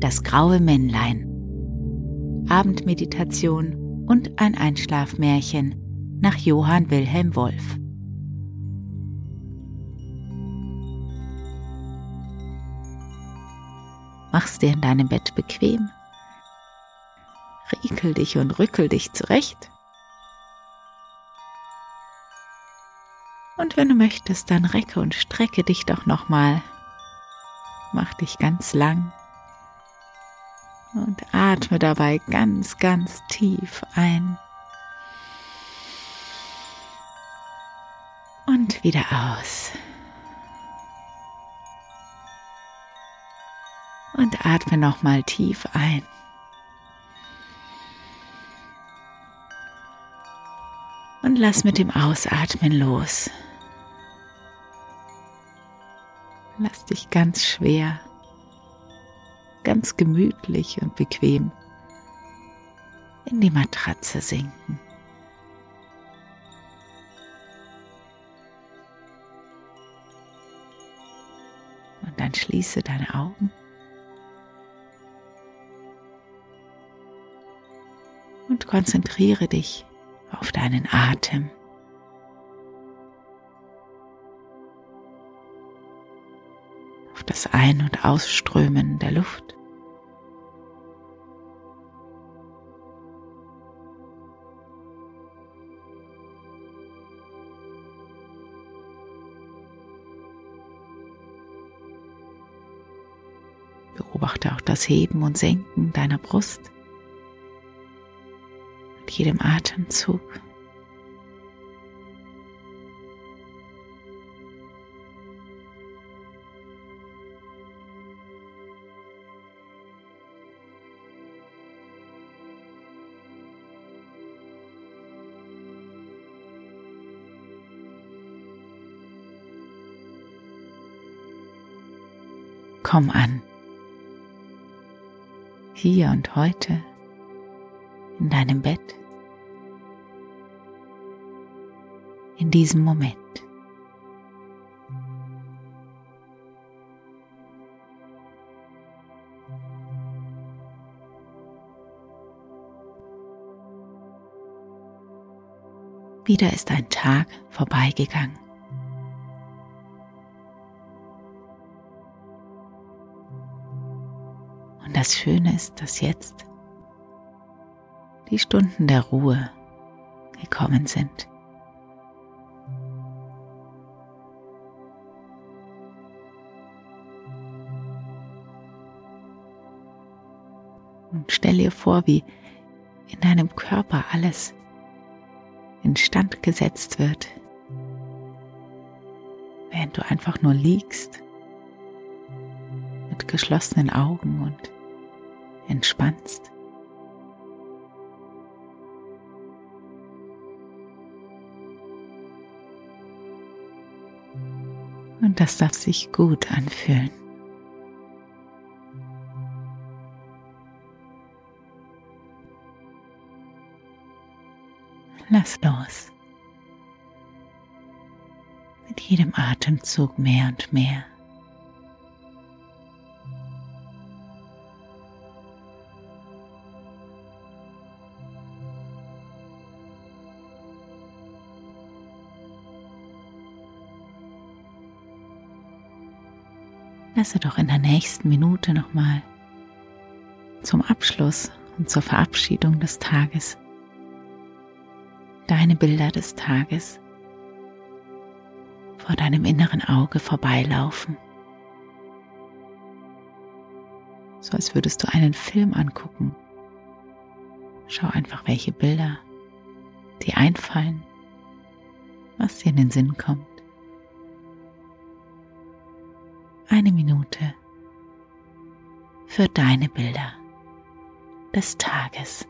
Das graue Männlein. Abendmeditation und ein Einschlafmärchen nach Johann Wilhelm Wolf. Mach's dir in deinem Bett bequem. Riekel dich und rückel dich zurecht. Und wenn du möchtest, dann recke und strecke dich doch nochmal. Mach dich ganz lang und atme dabei ganz, ganz tief ein. Und wieder aus. Und atme nochmal tief ein. Und lass mit dem Ausatmen los. Lass dich ganz schwer ganz gemütlich und bequem in die Matratze sinken. Und dann schließe deine Augen. Und konzentriere dich auf deinen Atem. Das Ein- und Ausströmen der Luft. Beobachte auch das Heben und Senken deiner Brust mit jedem Atemzug. Komm an. Hier und heute in deinem Bett. In diesem Moment. Wieder ist ein Tag vorbeigegangen. Das Schöne ist, dass jetzt die Stunden der Ruhe gekommen sind. Und stell dir vor, wie in deinem Körper alles instand gesetzt wird, während du einfach nur liegst mit geschlossenen Augen und entspannst. Und das darf sich gut anfühlen. Lass los. Mit jedem Atemzug mehr und mehr. Lasse doch in der nächsten Minute nochmal zum Abschluss und zur Verabschiedung des Tages deine Bilder des Tages vor deinem inneren Auge vorbeilaufen. So als würdest du einen Film angucken. Schau einfach, welche Bilder dir einfallen, was dir in den Sinn kommt. Eine Minute für deine Bilder des Tages.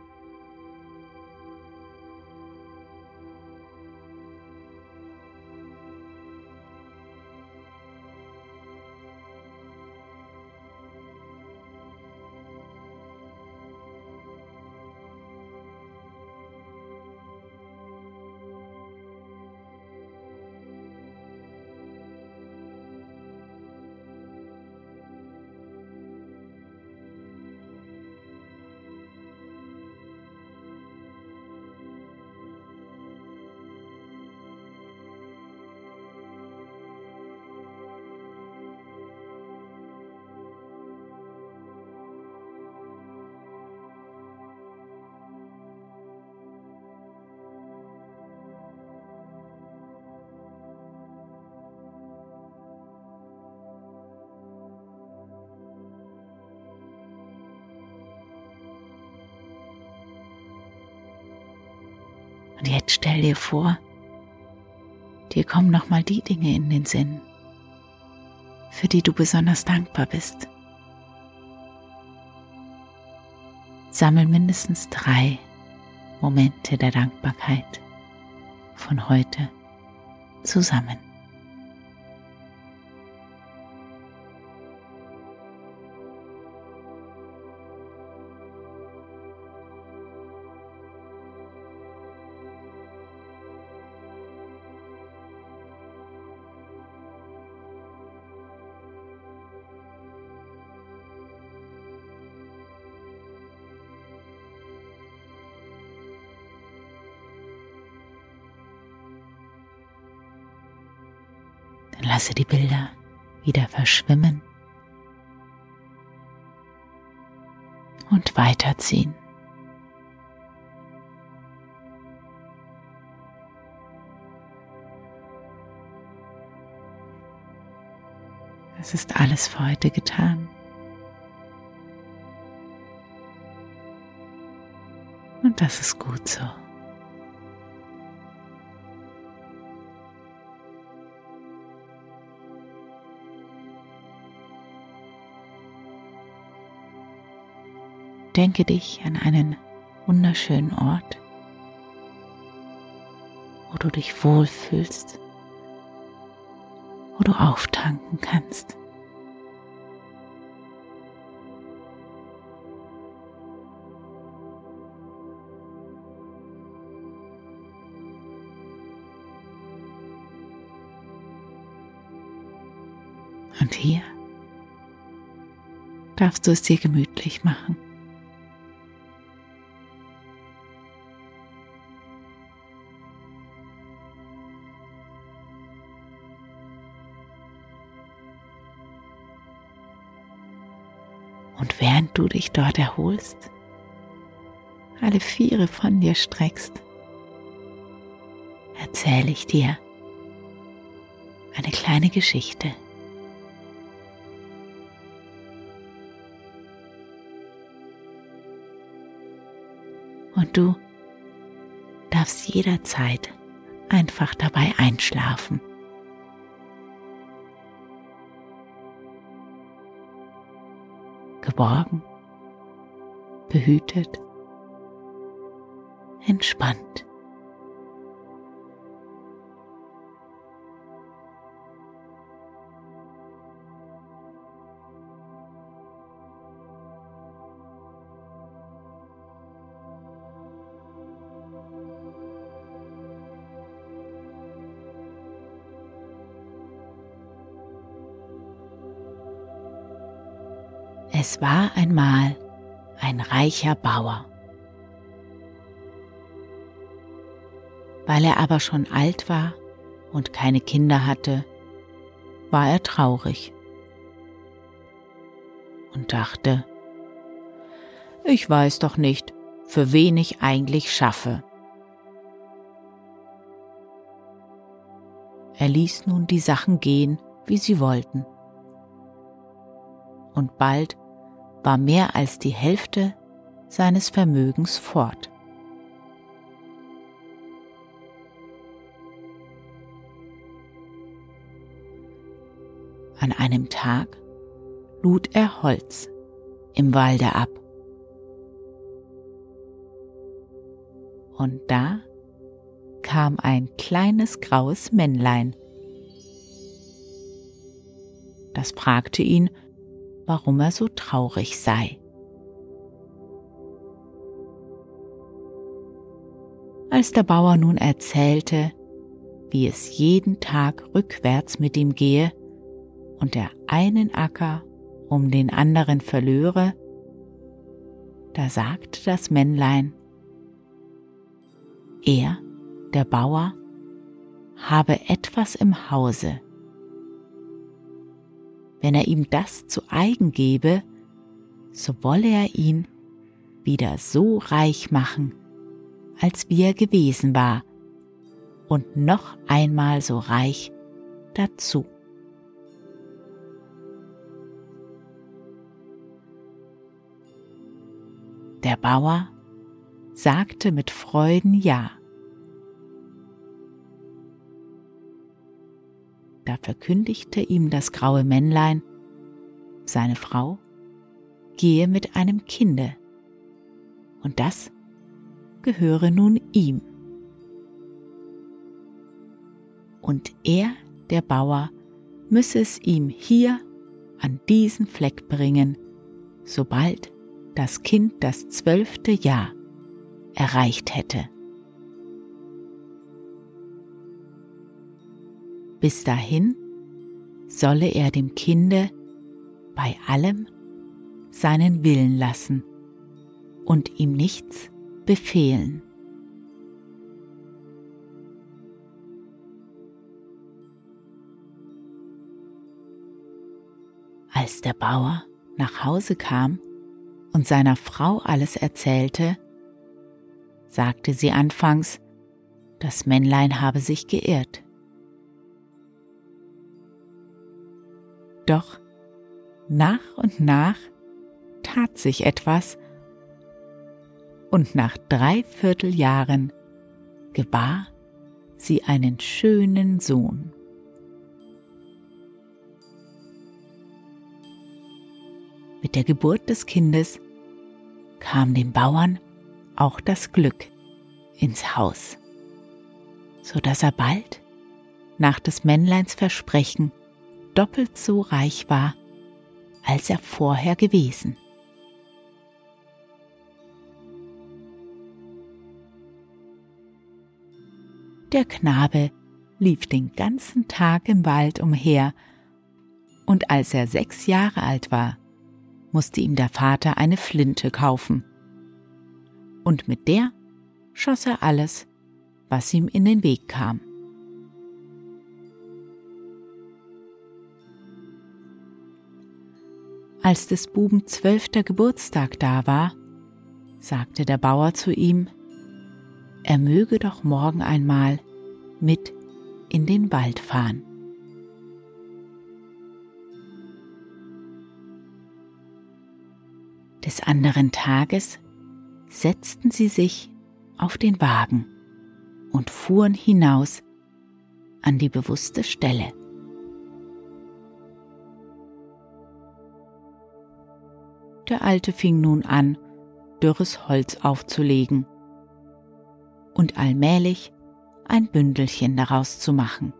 Und jetzt stell dir vor, dir kommen nochmal die Dinge in den Sinn, für die du besonders dankbar bist. Sammel mindestens drei Momente der Dankbarkeit von heute zusammen. Lasse die Bilder wieder verschwimmen und weiterziehen. Es ist alles für heute getan. Und das ist gut so. Denke dich an einen wunderschönen Ort, wo du dich wohlfühlst, wo du auftanken kannst. Und hier darfst du es dir gemütlich machen. Du dich dort erholst, alle Viere von dir streckst, erzähle ich dir eine kleine Geschichte. Und du darfst jederzeit einfach dabei einschlafen. Geborgen, behütet, entspannt. Es war einmal ein reicher Bauer. Weil er aber schon alt war und keine Kinder hatte, war er traurig und dachte, ich weiß doch nicht, für wen ich eigentlich schaffe. Er ließ nun die Sachen gehen, wie sie wollten. Und bald war mehr als die Hälfte seines Vermögens fort. An einem Tag lud er Holz im Walde ab. Und da kam ein kleines graues Männlein. Das fragte ihn, warum er so traurig sei. Als der Bauer nun erzählte, wie es jeden Tag rückwärts mit ihm gehe und er einen Acker um den anderen verlöre, da sagte das Männlein, er, der Bauer, habe etwas im Hause, wenn er ihm das zu eigen gebe, so wolle er ihn wieder so reich machen, als wie er gewesen war, und noch einmal so reich dazu. Der Bauer sagte mit Freuden Ja verkündigte ihm das graue Männlein, seine Frau gehe mit einem Kinde, und das gehöre nun ihm. Und er, der Bauer, müsse es ihm hier an diesen Fleck bringen, sobald das Kind das zwölfte Jahr erreicht hätte. Bis dahin solle er dem Kinde bei allem seinen Willen lassen und ihm nichts befehlen. Als der Bauer nach Hause kam und seiner Frau alles erzählte, sagte sie anfangs, das Männlein habe sich geirrt. Doch nach und nach tat sich etwas und nach drei Vierteljahren gebar sie einen schönen Sohn. Mit der Geburt des Kindes kam den Bauern auch das Glück ins Haus, so dass er bald nach des Männleins Versprechen doppelt so reich war, als er vorher gewesen. Der Knabe lief den ganzen Tag im Wald umher, und als er sechs Jahre alt war, musste ihm der Vater eine Flinte kaufen. Und mit der schoss er alles, was ihm in den Weg kam. Als des Buben zwölfter Geburtstag da war, sagte der Bauer zu ihm, er möge doch morgen einmal mit in den Wald fahren. Des anderen Tages setzten sie sich auf den Wagen und fuhren hinaus an die bewusste Stelle. Der Alte fing nun an, dürres Holz aufzulegen und allmählich ein Bündelchen daraus zu machen.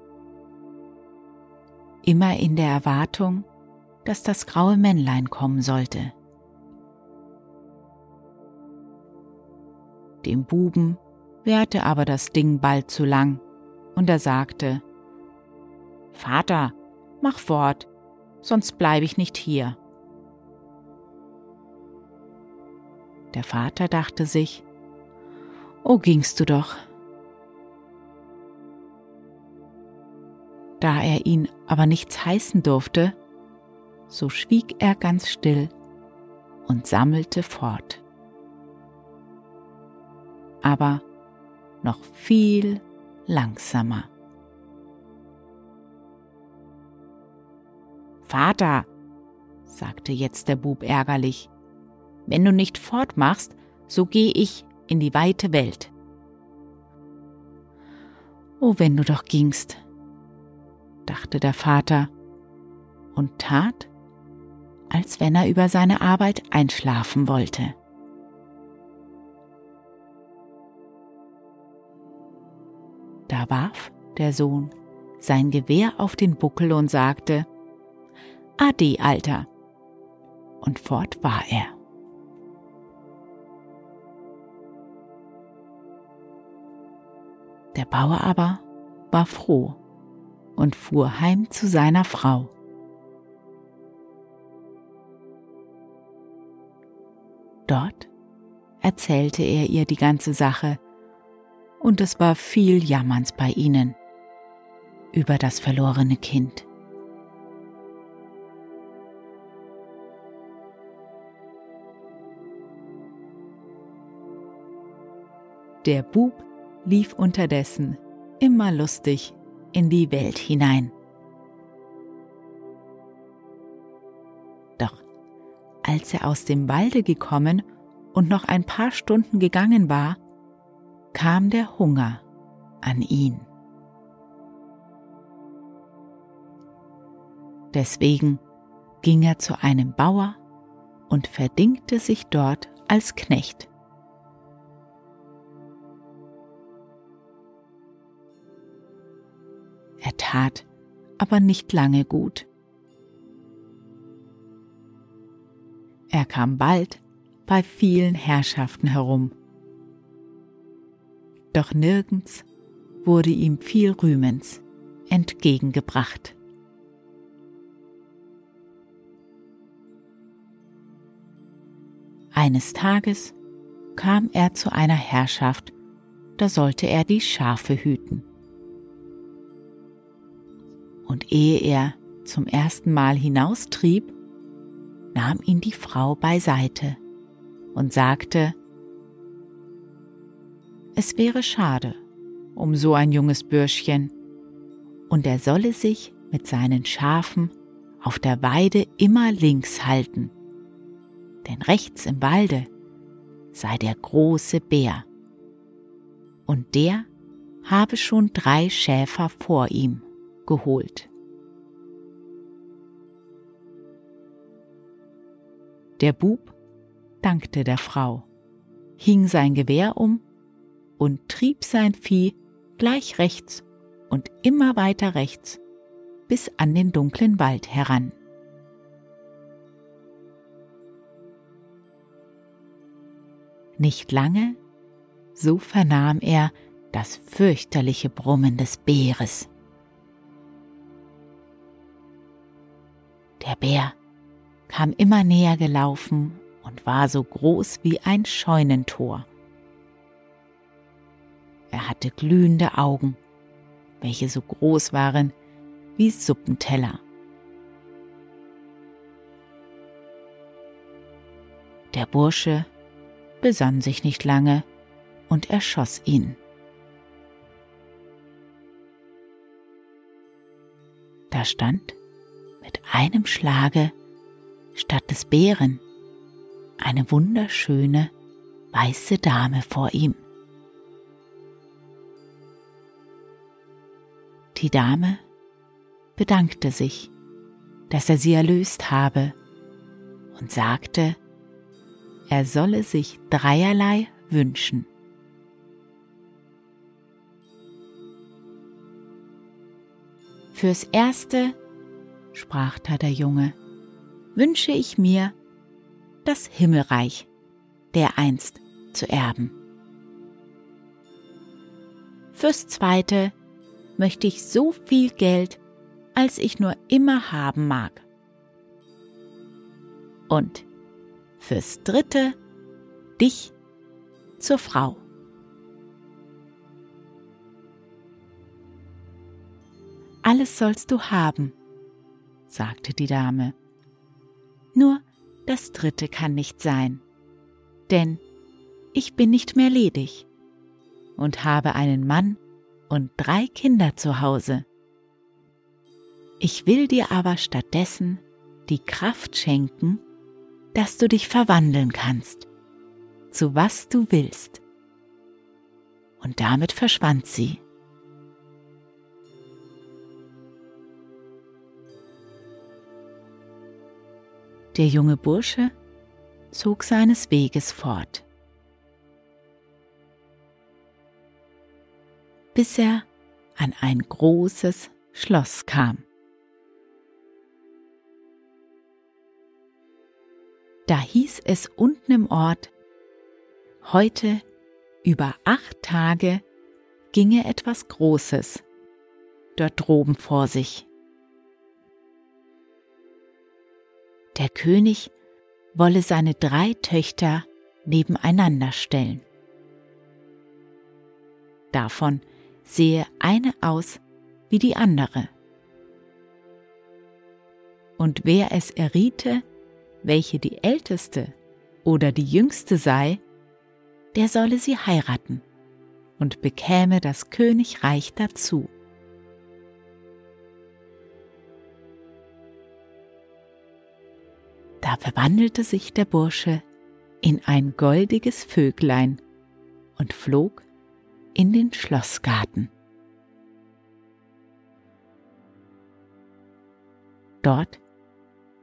Immer in der Erwartung, dass das graue Männlein kommen sollte. Dem Buben währte aber das Ding bald zu lang, und er sagte Vater, mach fort, sonst bleibe ich nicht hier. Der Vater dachte sich, Oh gingst du doch. Da er ihn aber nichts heißen durfte, so schwieg er ganz still und sammelte fort. Aber noch viel langsamer. Vater, sagte jetzt der Bub ärgerlich, wenn du nicht fortmachst, so gehe ich in die weite Welt. Oh, wenn du doch gingst, dachte der Vater und tat, als wenn er über seine Arbeit einschlafen wollte. Da warf der Sohn sein Gewehr auf den Buckel und sagte, Ade, Alter. Und fort war er. Der Bauer aber war froh und fuhr heim zu seiner Frau. Dort erzählte er ihr die ganze Sache, und es war viel Jammerns bei ihnen über das verlorene Kind. Der Bub lief unterdessen immer lustig in die Welt hinein. Doch als er aus dem Walde gekommen und noch ein paar Stunden gegangen war, kam der Hunger an ihn. Deswegen ging er zu einem Bauer und verdingte sich dort als Knecht. Er tat aber nicht lange gut. Er kam bald bei vielen Herrschaften herum. Doch nirgends wurde ihm viel Rühmens entgegengebracht. Eines Tages kam er zu einer Herrschaft, da sollte er die Schafe hüten. Und ehe er zum ersten Mal hinaustrieb, nahm ihn die Frau beiseite und sagte, es wäre schade um so ein junges Bürschchen, und er solle sich mit seinen Schafen auf der Weide immer links halten, denn rechts im Walde sei der große Bär, und der habe schon drei Schäfer vor ihm geholt. Der Bub dankte der Frau, hing sein Gewehr um und trieb sein Vieh gleich rechts und immer weiter rechts bis an den dunklen Wald heran. Nicht lange, so vernahm er das fürchterliche Brummen des Bäres. Der Bär kam immer näher gelaufen und war so groß wie ein Scheunentor. Er hatte glühende Augen, welche so groß waren wie Suppenteller. Der Bursche besann sich nicht lange und erschoss ihn. Da stand mit einem Schlage statt des Bären eine wunderschöne weiße Dame vor ihm. Die Dame bedankte sich, dass er sie erlöst habe und sagte, er solle sich dreierlei wünschen. Fürs Erste, sprach da der Junge, wünsche ich mir, das Himmelreich dereinst zu erben. Fürs Zweite möchte ich so viel Geld, als ich nur immer haben mag. Und fürs Dritte dich zur Frau. Alles sollst du haben, sagte die Dame. Nur das dritte kann nicht sein, denn ich bin nicht mehr ledig und habe einen Mann und drei Kinder zu Hause. Ich will dir aber stattdessen die Kraft schenken, dass du dich verwandeln kannst, zu was du willst. Und damit verschwand sie. Der junge Bursche zog seines Weges fort, bis er an ein großes Schloss kam. Da hieß es unten im Ort, heute über acht Tage ginge etwas Großes dort droben vor sich. Der König wolle seine drei Töchter nebeneinander stellen. Davon sehe eine aus wie die andere. Und wer es erriete, welche die älteste oder die jüngste sei, der solle sie heiraten und bekäme das Königreich dazu. Da verwandelte sich der Bursche in ein goldiges Vöglein und flog in den Schlossgarten. Dort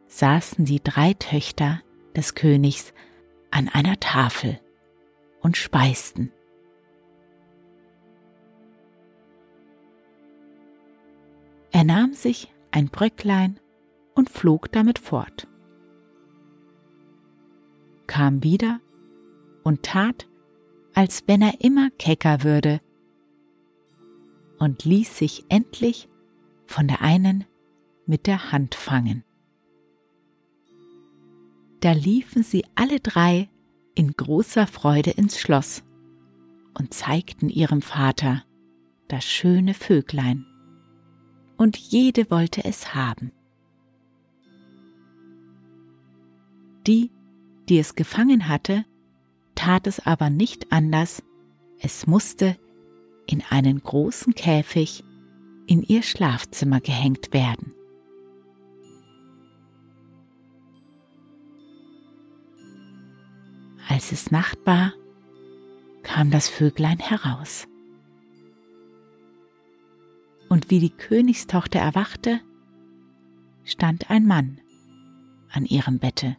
saßen die drei Töchter des Königs an einer Tafel und speisten. Er nahm sich ein Bröcklein und flog damit fort, kam wieder und tat, als wenn er immer kecker würde, und ließ sich endlich von der einen mit der Hand fangen. Da liefen sie alle drei in großer Freude ins Schloss und zeigten ihrem Vater das schöne Vöglein, und jede wollte es haben. Die, die es gefangen hatte, tat es aber nicht anders, es musste in einen großen Käfig in ihr Schlafzimmer gehängt werden. Als es Nacht war, kam das Vöglein heraus. Und wie die Königstochter erwachte, stand ein Mann an ihrem Bette.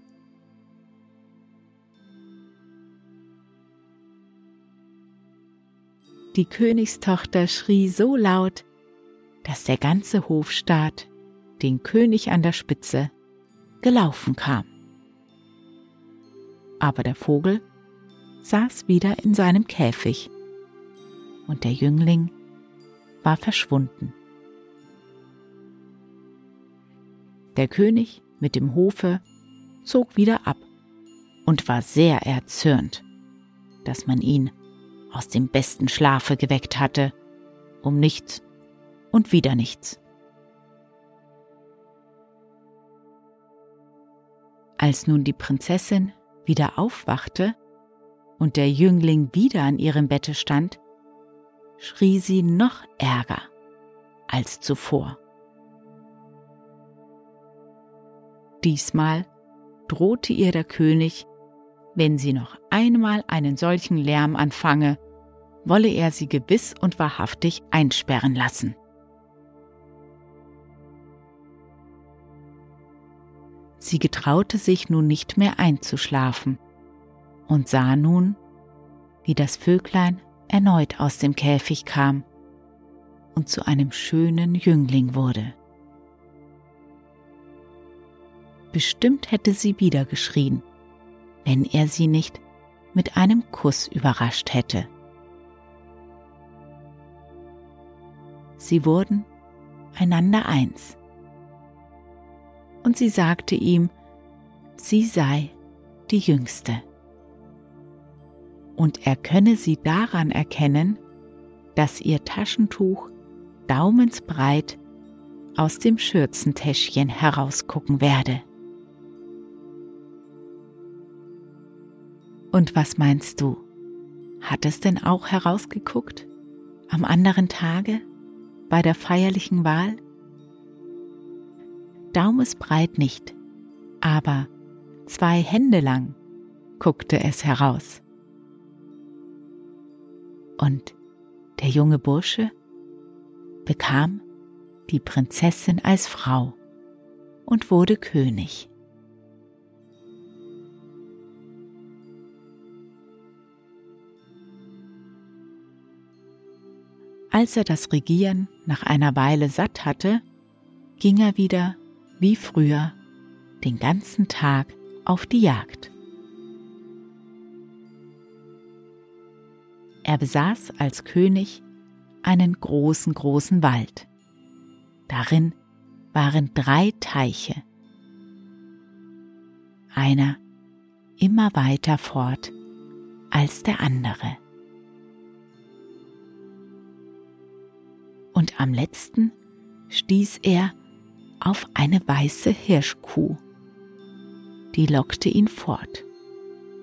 Die Königstochter schrie so laut, dass der ganze Hofstaat, den König an der Spitze, gelaufen kam aber der Vogel saß wieder in seinem Käfig und der Jüngling war verschwunden. Der König mit dem Hofe zog wieder ab und war sehr erzürnt, dass man ihn aus dem besten Schlafe geweckt hatte, um nichts und wieder nichts. Als nun die Prinzessin wieder aufwachte und der Jüngling wieder an ihrem Bette stand, schrie sie noch ärger als zuvor. Diesmal drohte ihr der König, wenn sie noch einmal einen solchen Lärm anfange, wolle er sie gewiss und wahrhaftig einsperren lassen. Sie getraute sich nun nicht mehr einzuschlafen und sah nun, wie das Vöglein erneut aus dem Käfig kam und zu einem schönen Jüngling wurde. Bestimmt hätte sie wieder geschrien, wenn er sie nicht mit einem Kuss überrascht hätte. Sie wurden einander eins und sie sagte ihm, sie sei die Jüngste. Und er könne sie daran erkennen, dass ihr Taschentuch daumensbreit aus dem Schürzentäschchen herausgucken werde. Und was meinst du? Hat es denn auch herausgeguckt? Am anderen Tage? Bei der feierlichen Wahl? daumesbreit nicht, aber zwei Hände lang guckte es heraus. Und der junge Bursche bekam die Prinzessin als Frau und wurde König. Als er das Regieren nach einer Weile satt hatte, ging er wieder wie früher den ganzen Tag auf die Jagd. Er besaß als König einen großen, großen Wald. Darin waren drei Teiche. Einer immer weiter fort als der andere. Und am letzten stieß er auf eine weiße Hirschkuh. Die lockte ihn fort,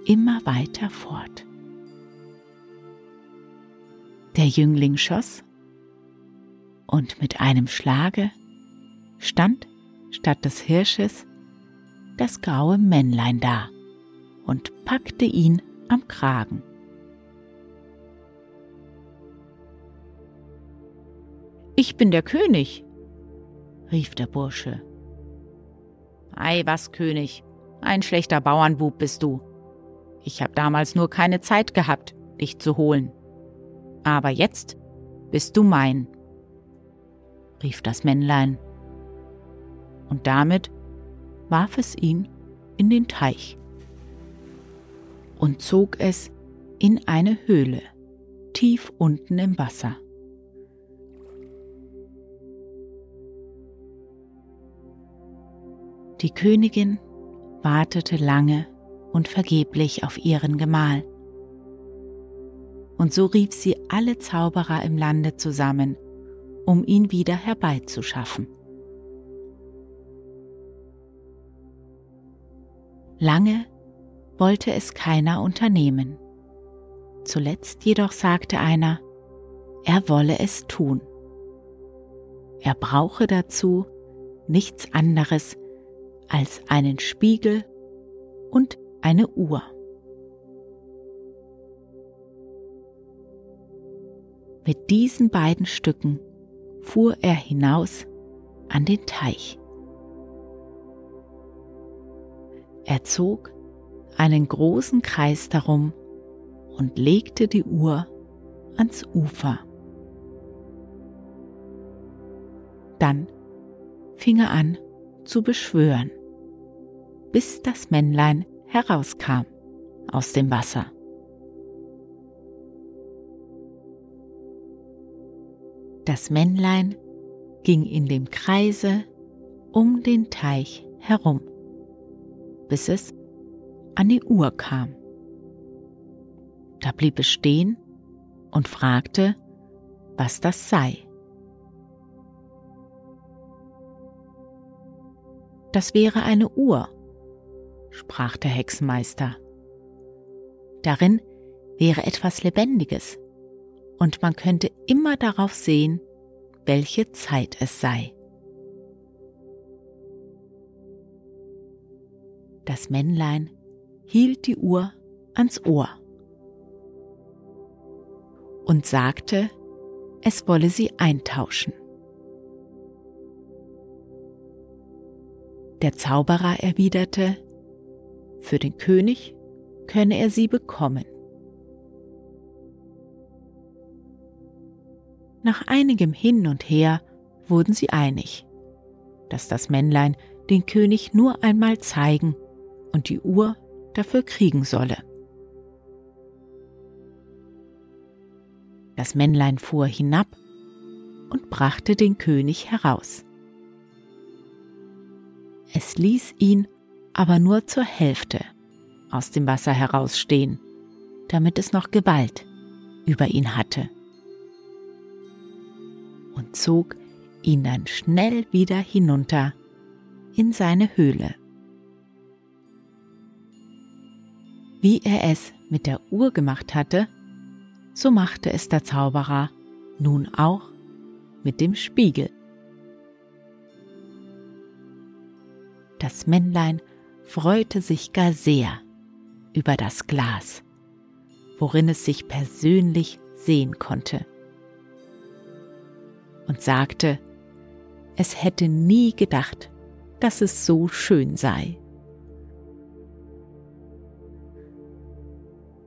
immer weiter fort. Der Jüngling schoss und mit einem Schlage stand statt des Hirsches das graue Männlein da und packte ihn am Kragen. Ich bin der König, rief der Bursche Ei, was, König, ein schlechter Bauernbub bist du. Ich habe damals nur keine Zeit gehabt, dich zu holen. Aber jetzt bist du mein, rief das Männlein. Und damit warf es ihn in den Teich und zog es in eine Höhle tief unten im Wasser. Die Königin wartete lange und vergeblich auf ihren Gemahl. Und so rief sie alle Zauberer im Lande zusammen, um ihn wieder herbeizuschaffen. Lange wollte es keiner unternehmen. Zuletzt jedoch sagte einer, er wolle es tun. Er brauche dazu nichts anderes als einen Spiegel und eine Uhr. Mit diesen beiden Stücken fuhr er hinaus an den Teich. Er zog einen großen Kreis darum und legte die Uhr ans Ufer. Dann fing er an zu beschwören, bis das Männlein herauskam aus dem Wasser. Das Männlein ging in dem Kreise um den Teich herum, bis es an die Uhr kam. Da blieb es stehen und fragte, was das sei. Das wäre eine Uhr, sprach der Hexenmeister. Darin wäre etwas Lebendiges, und man könnte immer darauf sehen, welche Zeit es sei. Das Männlein hielt die Uhr ans Ohr und sagte, es wolle sie eintauschen. Der Zauberer erwiderte, für den König könne er sie bekommen. Nach einigem Hin und Her wurden sie einig, dass das Männlein den König nur einmal zeigen und die Uhr dafür kriegen solle. Das Männlein fuhr hinab und brachte den König heraus. Es ließ ihn aber nur zur Hälfte aus dem Wasser herausstehen, damit es noch Gewalt über ihn hatte, und zog ihn dann schnell wieder hinunter in seine Höhle. Wie er es mit der Uhr gemacht hatte, so machte es der Zauberer nun auch mit dem Spiegel. Das Männlein freute sich gar sehr über das Glas, worin es sich persönlich sehen konnte, und sagte, es hätte nie gedacht, dass es so schön sei.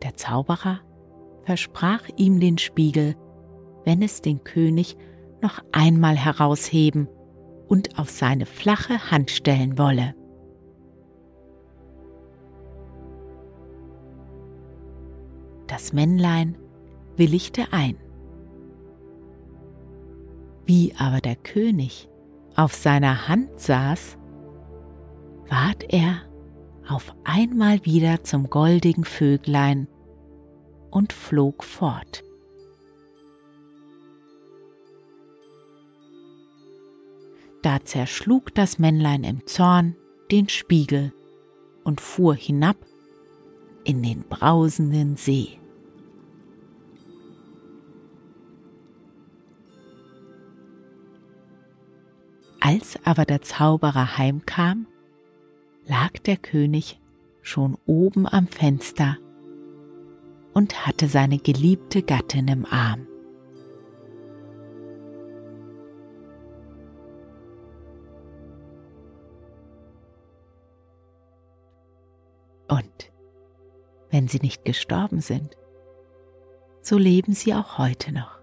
Der Zauberer versprach ihm den Spiegel, wenn es den König noch einmal herausheben und auf seine flache Hand stellen wolle. Das Männlein willigte ein. Wie aber der König auf seiner Hand saß, ward er auf einmal wieder zum goldigen Vöglein und flog fort. Da zerschlug das Männlein im Zorn den Spiegel und fuhr hinab in den brausenden See. Als aber der Zauberer heimkam, lag der König schon oben am Fenster und hatte seine geliebte Gattin im Arm. Und wenn sie nicht gestorben sind, so leben sie auch heute noch.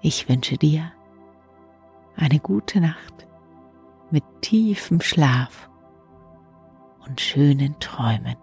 Ich wünsche dir eine gute Nacht mit tiefem Schlaf und schönen Träumen.